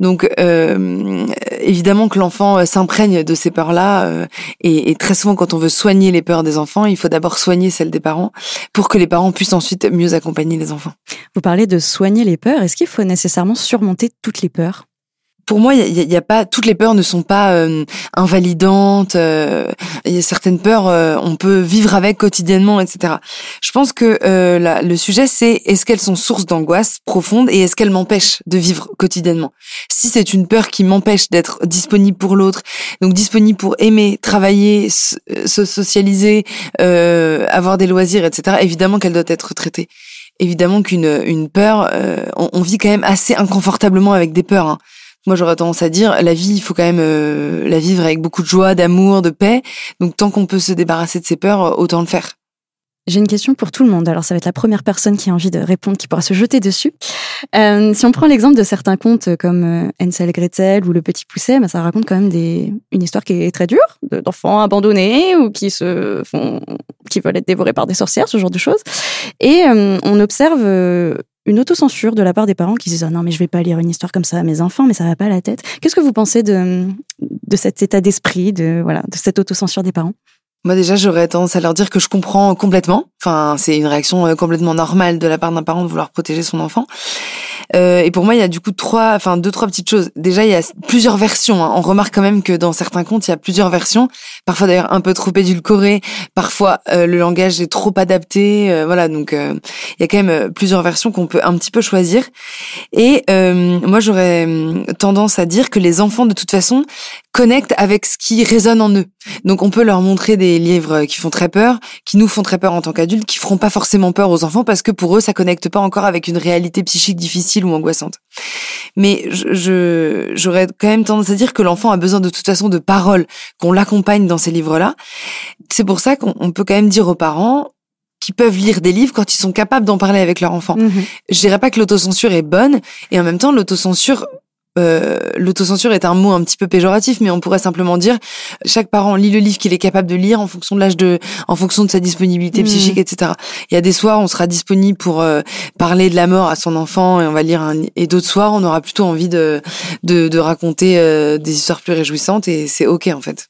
Donc euh, évidemment que l'enfant euh, s'imprègne de ces peurs-là euh, et, et, très souvent quand on veut soigner les peurs des enfants, il faut d'abord soigner celles des parents pour que les parents puissent ensuite mieux accompagner les enfants. Vous parlez de soigner les peurs, est-ce qu'il faut nécessairement surmonter toutes les peurs? Pour moi, il y, a, pas toutes les peurs ne sont pas euh, invalidantes. Euh, y a certaines peurs, euh, on peut vivre avec quotidiennement, etc. Je pense que la, le sujet, c'est est-ce qu'elles sont source d'angoisse profonde et est-ce qu'elles m'empêchent de vivre quotidiennement? Si c'est une peur qui m'empêche d'être disponible pour l'autre, donc disponible pour aimer, travailler, se socialiser, avoir des loisirs, etc. Évidemment qu'elle doit être traitée évidemment qu'une une peur, on, on, vit quand même assez inconfortablement avec des peurs. Hein. Moi, j'aurais tendance à dire, la vie, il faut quand même euh, la vivre avec beaucoup de joie, d'amour, de paix. Donc, tant qu'on peut se débarrasser de ses peurs, euh, autant le faire. J'ai une question pour tout le monde. Alors, ça va être la première personne qui a envie de répondre, qui pourra se jeter dessus. Euh, si on prend l'exemple de certains contes comme euh, Hansel Gretel ou Le Petit Pousset, bah, ça raconte quand même des, une histoire qui est très dure, d'enfants abandonnés ou qui se font, qui veulent être dévorés par des sorcières, ce genre de choses. Et on observe une autocensure de la part des parents qui disent oh non mais je vais pas lire une histoire comme ça à mes enfants mais ça va pas à la tête. Qu'est-ce que vous pensez de de cet état d'esprit de voilà de cette autocensure des parents? Moi déjà, j'aurais tendance à leur dire que je comprends complètement. Enfin, c'est une réaction euh, complètement normale de la part d'un parent de vouloir protéger son enfant. Euh, et pour moi, il y a du coup trois, enfin deux, trois petites choses. Déjà, il y a plusieurs versions. Hein. On remarque quand même que dans certains contes, il y a plusieurs versions. Parfois d'ailleurs un peu trop édulcorées. Parfois, euh, le langage est trop adapté. Euh, voilà, donc euh, il y a quand même plusieurs versions qu'on peut un petit peu choisir. Et moi, j'aurais tendance à dire que les enfants, de toute façon, connectent avec ce qui résonne en eux. Donc on peut leur montrer des livres qui font très peur, qui nous font très peur en tant qu'adultes, qui feront pas forcément peur aux enfants parce que pour eux ça connecte pas encore avec une réalité psychique difficile ou angoissante. Mais je j'aurais quand même tendance à dire que l'enfant a besoin de toute façon de paroles, qu'on l'accompagne dans ces livres-là. C'est pour ça qu'on peut quand même dire aux parents qui peuvent lire des livres quand ils sont capables d'en parler avec leur enfant. Mhm. Je dirais pas que l'autocensure est bonne et en même temps l'autocensure euh, l'autocensure est un mot un petit peu péjoratif, mais on pourrait simplement dire chaque parent lit le livre qu'il est capable de lire en fonction de l'âge de, en fonction de sa disponibilité mmh. psychique, etc. Il y a des soirs, on sera disponible pour euh, parler de la mort à son enfant et on va lire un, et d'autres soirs, on aura plutôt envie de de, de raconter euh, des histoires plus réjouissantes et c'est ok en fait.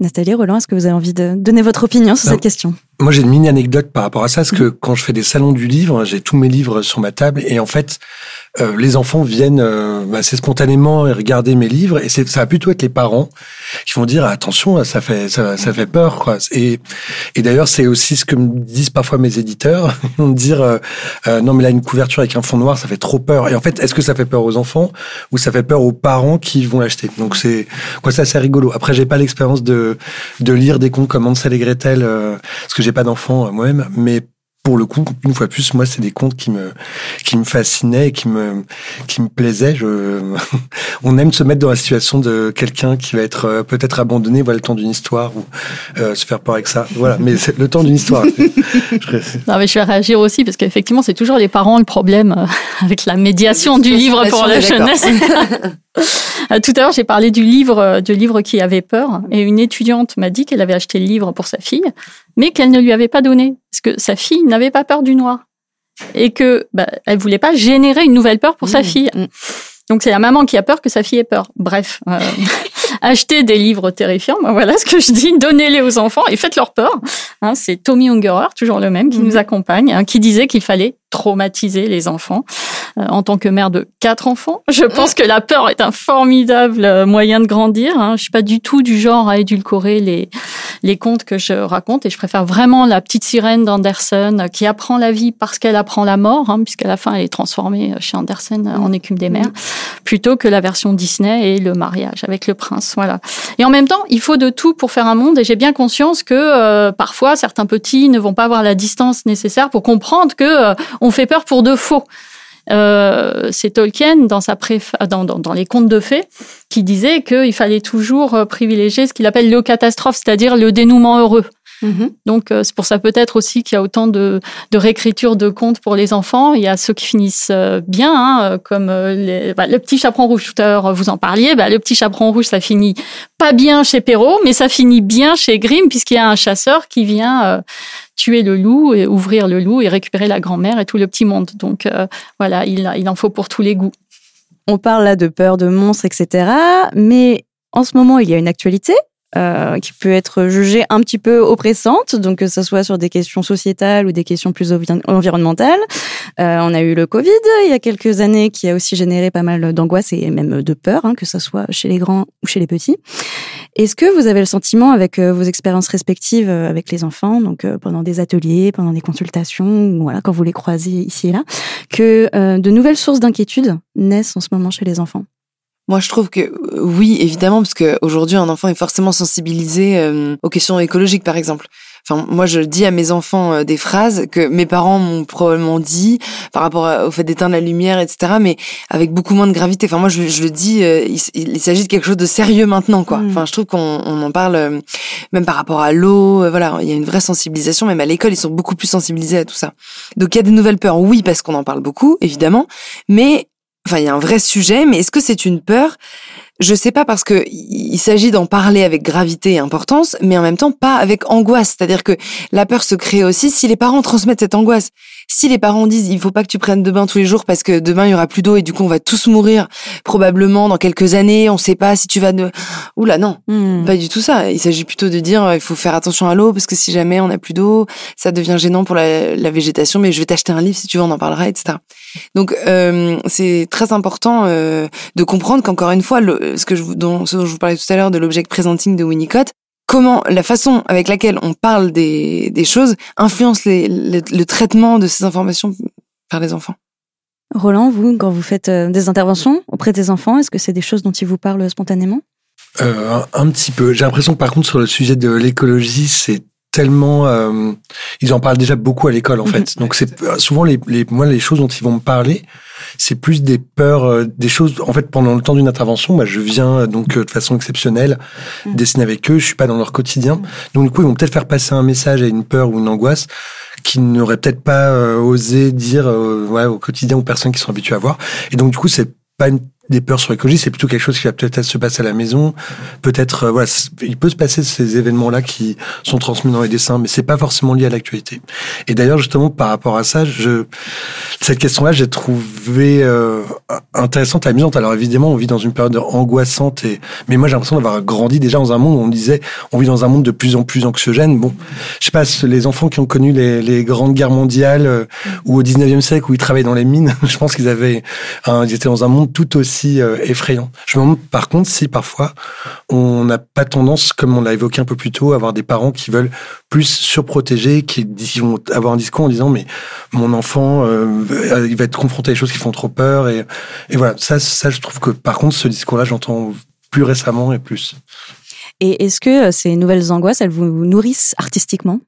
Nathalie Roland, est-ce que vous avez envie de donner votre opinion sur cette question? Moi, j'ai une mini anecdote par rapport à ça, parce que mmh. quand je fais des salons du livre, j'ai tous mes livres sur ma table, et en fait, euh, les enfants viennent euh, assez spontanément regarder mes livres et ça va plutôt être les parents qui vont dire attention ça fait ça, ça fait peur quoi. Et et d'ailleurs c'est aussi ce que me disent parfois mes éditeurs ils vont me dire euh, euh, non mais là une couverture avec un fond noir ça fait trop peur. Et en fait est-ce que ça fait peur aux enfants ou ça fait peur aux parents qui vont l'acheter? Donc c'est quoi ça c'est rigolo. Après j'ai pas l'expérience de de lire des contes comme Hansel et Gretel parce que j'ai pas d'enfants moi-même mais pour le coup, une fois de plus, moi, c'est des contes qui me qui me fascinaient, et qui me qui me plaisaient. Je, on aime se mettre dans la situation de quelqu'un qui va être euh, peut-être abandonné, voilà le temps d'une histoire ou euh, se faire peur avec ça. Voilà, mais c'est le temps d'une histoire. non, mais je vais réagir aussi parce qu'effectivement, c'est toujours les parents le problème euh, avec la médiation du livre pour la jeunesse. Tout à l'heure, j'ai parlé du livre, du livre qui avait peur, et une étudiante m'a dit qu'elle avait acheté le livre pour sa fille, mais qu'elle ne lui avait pas donné parce que sa fille n'avait pas peur du noir et que bah, elle voulait pas générer une nouvelle peur pour sa mmh. fille. Mmh. Donc c'est la maman qui a peur que sa fille ait peur. Bref, euh, achetez des livres terrifiants. voilà ce que je dis. Donnez-les aux enfants et faites leur peur. Hein, c'est Tommy Ungerer, toujours le même, qui mmh. nous accompagne, hein, qui disait qu'il fallait traumatiser les enfants. Euh, en tant que mère de quatre enfants, je pense que la peur est un formidable euh, moyen de grandir. Hein. Je suis pas du tout du genre à édulcorer les les contes que je raconte et je préfère vraiment la petite sirène d'Anderson euh, qui apprend la vie parce qu'elle apprend la mort, hein, puisqu'à la fin elle est transformée chez Anderson en écume des mers, plutôt que la version Disney et le mariage avec le prince. Voilà. Et en même temps, il faut de tout pour faire un monde et j'ai bien conscience que parfois certains petits ne vont pas avoir la distance nécessaire pour comprendre que on fait peur pour de faux. Euh, c'est Tolkien dans sa dans, dans, dans, les contes de fées qui disait qu'il fallait toujours euh, privilégier ce qu'il appelle le catastrophe, c'est-à-dire le dénouement heureux. Mhm. Donc euh, c'est pour ça peut-être aussi qu'il y a autant de, de réécriture de contes pour les enfants. Il y a ceux qui finissent euh, bien, hein, comme euh, bah, le petit chaperon rouge. Tout à l'heure vous en parliez. Bah, le petit chaperon rouge, ça finit pas bien chez Perrault, mais ça finit bien chez Grimm puisqu'il y a un chasseur qui vient tuer le loup et ouvrir le loup et récupérer la grand-mère et tout le petit monde. Donc voilà, il, il en faut pour tous les goûts. On parle là de peur de monstres, etc. Mais en ce moment, il y a une actualité euh, qui peut être jugée un petit peu oppressante, donc que ce soit sur des questions sociétales ou des questions plus environnementales. Euh, on a eu le Covid il y a quelques années qui a aussi généré pas mal d'angoisse et même de peur, hein, que ce soit chez les grands ou chez les petits. Est-ce que vous avez le sentiment, avec euh, vos expériences respectives euh, avec les enfants, donc pendant des ateliers, pendant des consultations, voilà, quand vous les croisez ici et là, que de nouvelles sources d'inquiétude naissent en ce moment chez les enfants? Moi, je trouve que euh, oui, évidemment, parce qu'aujourd'hui, un enfant est forcément sensibilisé euh, aux questions écologiques, par exemple. Enfin, moi, je dis à mes enfants euh, des phrases que mes parents m'ont probablement dit par rapport au fait d'éteindre la lumière, etc. Mais avec beaucoup moins de gravité. Enfin, moi, je, je le dis, il, s'agit de quelque chose de sérieux maintenant, quoi. Mm. Enfin, je trouve qu'on on en parle même par rapport à l'eau. voilà, il y a une vraie sensibilisation. Même à l'école, ils sont beaucoup plus sensibilisés à tout ça. Donc, il y a des nouvelles peurs, oui, parce qu'on en parle beaucoup, évidemment. Mais Enfin, il y a un vrai sujet, mais est-ce que c'est une peur Je sais pas parce que il s'agit d'en parler avec gravité et importance, mais en même temps pas avec angoisse. C'est-à-dire que la peur se crée aussi si les parents transmettent cette angoisse. Si les parents disent il faut pas que tu prennes de bain tous les jours parce que demain il y aura plus d'eau et du coup on va tous mourir probablement dans quelques années, on sait pas si tu vas de Oula non, Hmm. pas du tout ça. Il s'agit plutôt de dire il faut faire attention à l'eau parce que si jamais on n'a plus d'eau, ça devient gênant pour la, la végétation. Mais je vais t'acheter un livre si tu veux, on en parlera, etc. Donc euh, c'est très important euh, de comprendre qu'encore une fois, le, ce que je vous, dont, ce dont je vous parlais tout à l'heure de l'object presenting de Winnicott, comment la façon avec laquelle on parle des, des choses influence les, le, le traitement de ces informations par les enfants. Roland, vous, quand vous faites euh, des interventions auprès des enfants, est-ce que c'est des choses dont ils vous parlent spontanément? Euh, un, un petit peu. J'ai l'impression que par contre sur le sujet de l'écologie, c'est tellement euh, ils en parlent déjà beaucoup à l'école en fait. Donc c'est euh, souvent les, les moi les choses dont ils vont me parler, c'est plus des peurs, euh, des choses. En fait, pendant le temps d'une intervention, moi je viens euh, donc euh, de façon exceptionnelle Mhm. dessiner avec eux. Je suis pas dans leur quotidien, donc du coup ils vont peut-être faire passer un message à une peur ou une angoisse qu'ils n'auraient peut-être pas euh, osé dire euh, ouais, au quotidien aux personnes qui sont habituées à voir. Et donc du coup c'est pas une des peurs sur l'écologie, c'est plutôt quelque chose qui va peut-être se passer à la maison. Peut-être, euh, voilà, il peut se passer ces événements-là qui sont transmis dans les dessins, mais c'est pas forcément lié à l'actualité. Et d'ailleurs, justement, par rapport à ça, je, cette question-là, j'ai trouvé euh, intéressante, amusante. Alors évidemment, on vit dans une période angoissante, et mais moi j'ai l'impression d'avoir grandi déjà dans un monde où on disait, on vit dans un monde de plus en plus anxiogène. Bon, je sais pas, les enfants qui ont connu les, grandes guerres mondiales euh, ou au 19e siècle où ils travaillaient dans les mines, je pense qu'ils avaient, ils étaient dans un monde tout aussi euh, effrayant. Je me demande par contre si parfois on n'a pas tendance, comme on l'a évoqué un peu plus tôt, à avoir des parents qui veulent plus surprotéger, qui, vont avoir un discours en disant mais mon enfant, euh, il va être confronté à des choses qui font trop peur et, et voilà. Ça, ça, je trouve que par contre ce discours-là, j'entends plus récemment et plus. Et est-ce que euh, ces nouvelles angoisses, elles vous nourrissent artistiquement?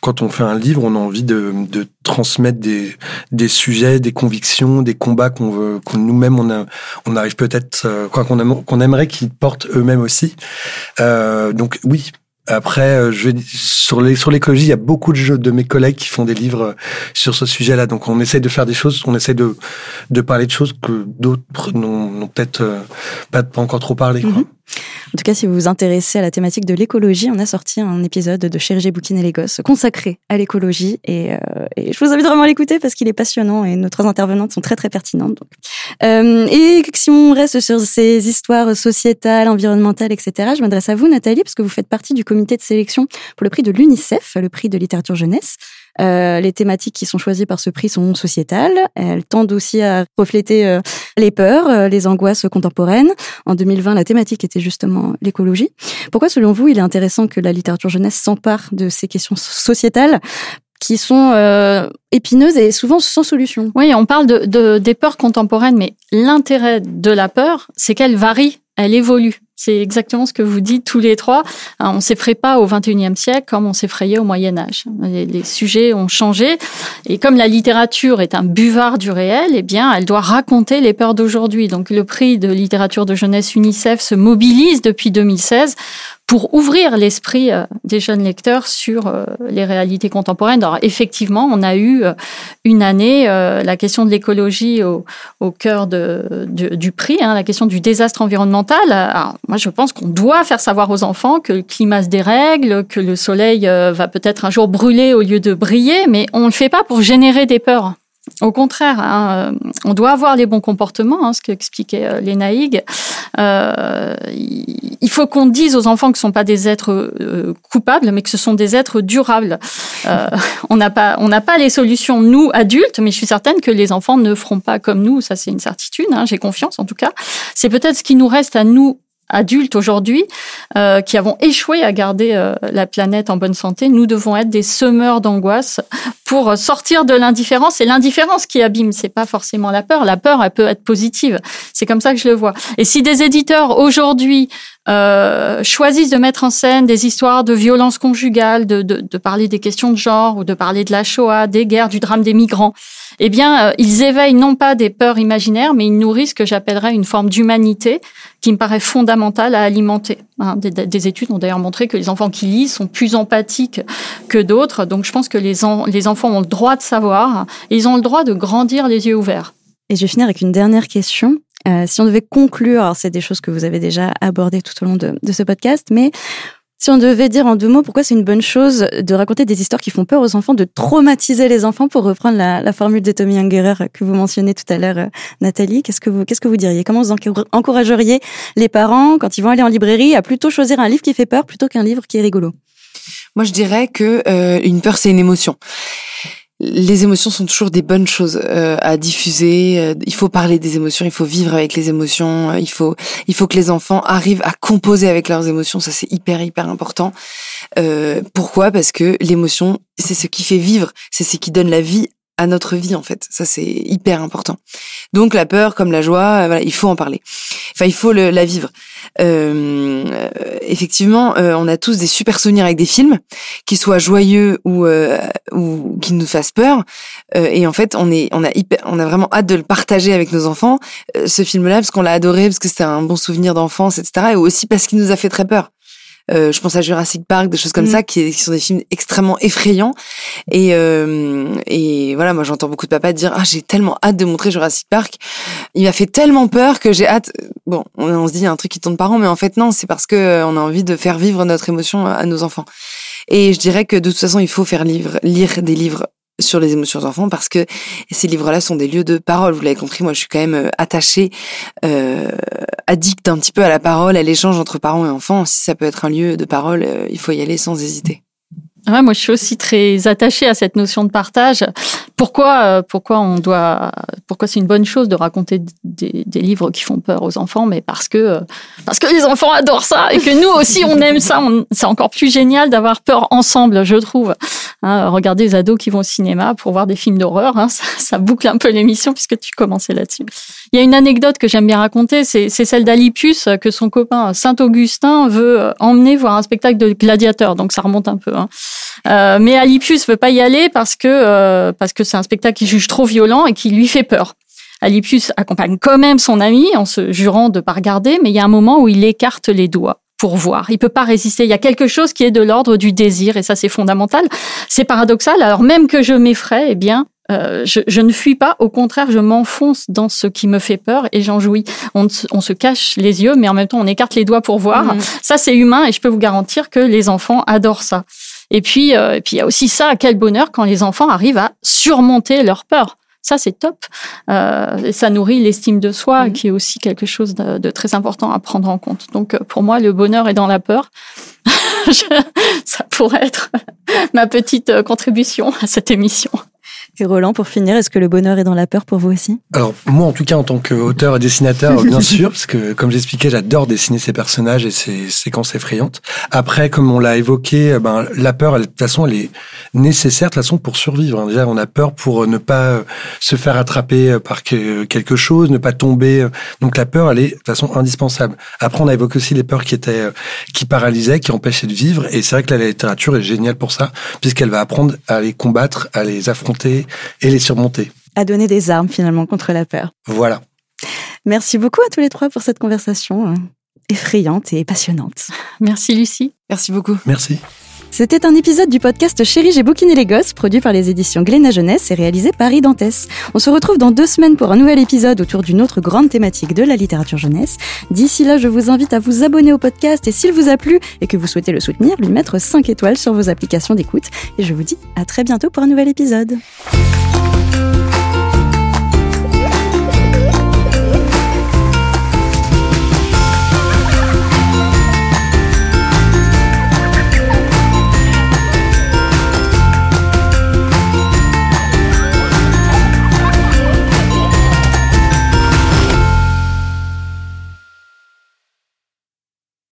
Quand on fait un livre, on a envie de, de transmettre des, des sujets, des convictions, des combats qu'on veut, qu'on nous-mêmes on, a, on arrive peut-être, euh, quoi qu'on aime- qu'on aimerait qu'ils portent eux-mêmes aussi. Euh, donc oui. Après, euh, je vais, sur les sur l'écologie, il y a beaucoup de jeux de mes collègues qui font des livres euh, sur ce sujet-là. Donc, on essaie de faire des choses, on essaie de de parler de choses que d'autres n'ont n'ont peut-être pas, encore trop parlé. Mhm. En tout cas, si vous vous intéressez à la thématique de l'écologie, on a sorti un épisode de Chérigé Boukine et les gosses consacré à l'écologie. Et, euh, et je vous invite vraiment à l'écouter parce qu'il est passionnant et nos trois intervenantes sont très très pertinentes. Donc. Euh, et si on reste sur ces histoires sociétales, environnementales, etc., je m'adresse à vous, Nathalie, parce que vous faites partie du comité de sélection pour le prix de l'UNICEF, le prix de littérature jeunesse. Euh, les thématiques qui sont choisies par ce prix sont sociétales. Elles tendent aussi à refléter euh, les peurs, euh, les angoisses contemporaines. En 2020, la thématique était justement l'écologie. Pourquoi, selon vous, il est intéressant que la littérature jeunesse s'empare de ces questions sociétales qui sont euh, épineuses et souvent sans solution? Oui, on parle de, de- des peurs contemporaines, mais l'intérêt de la peur, c'est qu'elle varie, elle évolue. C'est exactement ce que vous dites tous les trois. Hein, On s'effraie pas au 21e siècle comme on s'effrayait au Moyen Âge. Les, sujets ont changé et comme la littérature est un buvard du réel, eh bien, elle doit raconter les peurs d'aujourd'hui. Donc, le prix de littérature de jeunesse UNICEF se mobilise depuis 2016 pour ouvrir l'esprit euh, des jeunes lecteurs sur euh, les réalités contemporaines. Alors, effectivement, on a eu euh, une année euh, la question de l'écologie au, cœur du prix, hein, la question du désastre environnemental. Moi, je pense qu'on doit faire savoir aux enfants que le climat se dérègle, que le soleil euh, va peut-être un jour brûler au lieu de briller, mais on ne le fait pas pour générer des peurs. Au contraire, hein, euh, on doit avoir les bons comportements, hein, ce qu'expliquait euh, Léna Higg. Euh, il faut qu'on dise aux enfants que ce ne sont pas des êtres euh, coupables, mais que ce sont des êtres durables. Euh, on n'a pas, pas les solutions nous adultes, mais je suis certaine que les enfants ne feront pas comme nous. Ça, c'est une certitude. hein, J'ai confiance en tout cas. C'est peut-être ce qui nous reste à nous adultes aujourd'hui euh, qui avons échoué à garder euh, la planète en bonne santé, nous devons être des semeurs d'angoisse pour sortir de l'indifférence. C'est l'indifférence qui abîme, c'est pas forcément la peur. La peur, elle peut être positive. C'est comme ça que je le vois. Et si des éditeurs aujourd'hui euh, choisissent de mettre en scène des histoires de violence conjugale, de, de, de parler des questions de genre ou de parler de la Shoah, des guerres, du drame des migrants, eh bien, euh, ils éveillent non pas des peurs imaginaires, mais ils nourrissent ce que j'appellerais une forme d'humanité qui me paraît fondamentale à alimenter. Hein, des, des, études ont d'ailleurs montré que les enfants qui lisent sont plus empathiques que d'autres. Donc, je pense que les, en, les enfants ont le droit de savoir et ils ont le droit de grandir les yeux ouverts. Et je vais finir avec une dernière question. Euh, si on devait conclure, alors c'est des choses que vous avez déjà abordées tout au long de, ce podcast, mais si on devait dire en deux mots pourquoi c'est une bonne chose de raconter des histoires qui font peur aux enfants, de traumatiser les enfants, pour reprendre la, la formule de Tommy Ungerer que vous mentionnez tout à l'heure, euh, Nathalie, qu'est-ce que vous qu'est-ce que vous diriez? Comment vous encourageriez les parents quand ils vont aller en librairie à plutôt choisir un livre qui fait peur plutôt qu'un livre qui est rigolo? Moi, je dirais que euh, une peur, c'est une émotion les émotions sont toujours des bonnes choses euh, à diffuser. Euh, il faut parler des émotions, il faut vivre avec les émotions. Euh, il faut, il faut que les enfants arrivent à composer avec leurs émotions. Ça, c'est hyper, hyper important. pourquoi? Parce que l'émotion, c'est ce qui fait vivre, c'est ce qui donne la vie à notre vie en fait. Ça c'est hyper important. Donc la peur comme la joie, voilà, il faut en parler. Enfin, il faut la vivre. Euh, effectivement, euh, on a tous des super souvenirs avec des films, qui soient joyeux ou euh, ou qui nous fassent peur. Euh, et en fait, on est, on a hyper, on a vraiment hâte de le partager avec nos enfants. ce film-là, parce qu'on l'a adoré, parce que c'était un bon souvenir d'enfance, etc. Et aussi parce qu'il nous a fait très peur. Euh, je pense à Jurassic Park, des choses comme mm. ça, qui, qui, sont des films extrêmement effrayants. Et, euh, et voilà, moi j'entends beaucoup de papas dire ah j'ai tellement hâte de montrer Jurassic Park. Il m'a fait tellement peur que j'ai hâte. Bon, on, se dit il y a un truc qui tourne par an, mais en fait non, c'est parce que euh, on a envie de faire vivre notre émotion à nos enfants. Et je dirais que de toute façon, il faut faire lire des livres sur les émotions enfants parce que ces livres-là sont des lieux de parole. Vous l'avez compris, moi je suis quand même euh, attachée, euh, addict un petit peu à la parole, à l'échange entre parents et enfants. Si ça peut être un lieu de parole, euh, il faut y aller sans hésiter. Ouais, moi, je suis aussi très attachée à cette notion de partage. Pourquoi, euh, pourquoi on doit, pourquoi c'est une bonne chose de raconter des, livres qui font peur aux enfants, mais parce que, parce que les enfants adorent ça et que nous aussi on aime ça. C'est encore plus génial d'avoir peur ensemble, je trouve. Hein, regardez les ados qui vont au cinéma pour voir des films d'horreur, hein, ça, boucle un peu l'émission puisque tu commençais là-dessus. Il y a une anecdote que j'aime bien raconter, c'est celle d'Alipius que son copain Saint Augustin veut emmener voir un spectacle de gladiateurs. Donc ça remonte un peu. Hein. Euh, mais Alipius veut pas y aller parce que euh, parce que c'est un spectacle qu'il juge trop violent et qui lui fait peur. Alipius accompagne quand même son ami en se jurant de pas regarder, mais il y a un moment où il écarte les doigts pour voir. Il peut pas résister. Il y a quelque chose qui est de l'ordre du désir et ça c'est fondamental. C'est paradoxal. Alors même que je m'effraie, eh bien euh, je, je, ne fuis pas, au contraire, je m'enfonce dans ce qui me fait peur et j'en jouis. On, on, se cache les yeux, mais en même temps, on écarte les doigts pour voir. Mmh. Ça, c'est humain et je peux vous garantir que les enfants adorent ça. Et puis, euh, et puis il y a aussi ça, quel bonheur quand les enfants arrivent à surmonter leur peur. Ça, c'est top. Euh, et ça nourrit l'estime de soi, mmh. qui est aussi quelque chose de, de, très important à prendre en compte. Donc, euh, pour moi, le bonheur est dans la peur. ça pourrait être ma petite euh, contribution à cette émission. Et Roland, pour finir, est-ce que le bonheur est dans la peur pour vous aussi? Alors moi, en tout cas, en tant qu'auteur et dessinateur, bien sûr, parce que comme j'expliquais, j'adore dessiner ces personnages et ces séquences effrayantes. Après, comme on l'a évoqué, ben la peur, de toute façon, elle est nécessaire de toute façon pour survivre. Déjà, on a peur pour ne pas se faire attraper par quelque chose, ne pas tomber. Donc la peur, elle est de toute façon indispensable. Après, on a évoqué aussi les peurs qui étaient qui paralysaient, qui empêchaient de vivre. Et c'est vrai que la littérature est géniale pour ça, puisqu'elle va apprendre à les combattre, à les affronter et les surmonter. À donner des armes finalement contre la peur. Voilà. Merci beaucoup à tous les trois pour cette conversation euh, effrayante et passionnante. Merci Lucie. Merci beaucoup. Merci. C'était un épisode du podcast Chérie, j'ai bouquiné les gosses, produit par les éditions Glénat Jeunesse et réalisé par Idantès. On se retrouve dans deux semaines pour un nouvel épisode autour d'une autre grande thématique de la littérature jeunesse. D'ici là, je vous invite à vous abonner au podcast et s'il vous a plu et que vous souhaitez le soutenir, lui mettre 5 étoiles sur vos applications d'écoute. Et je vous dis à très bientôt pour un nouvel épisode.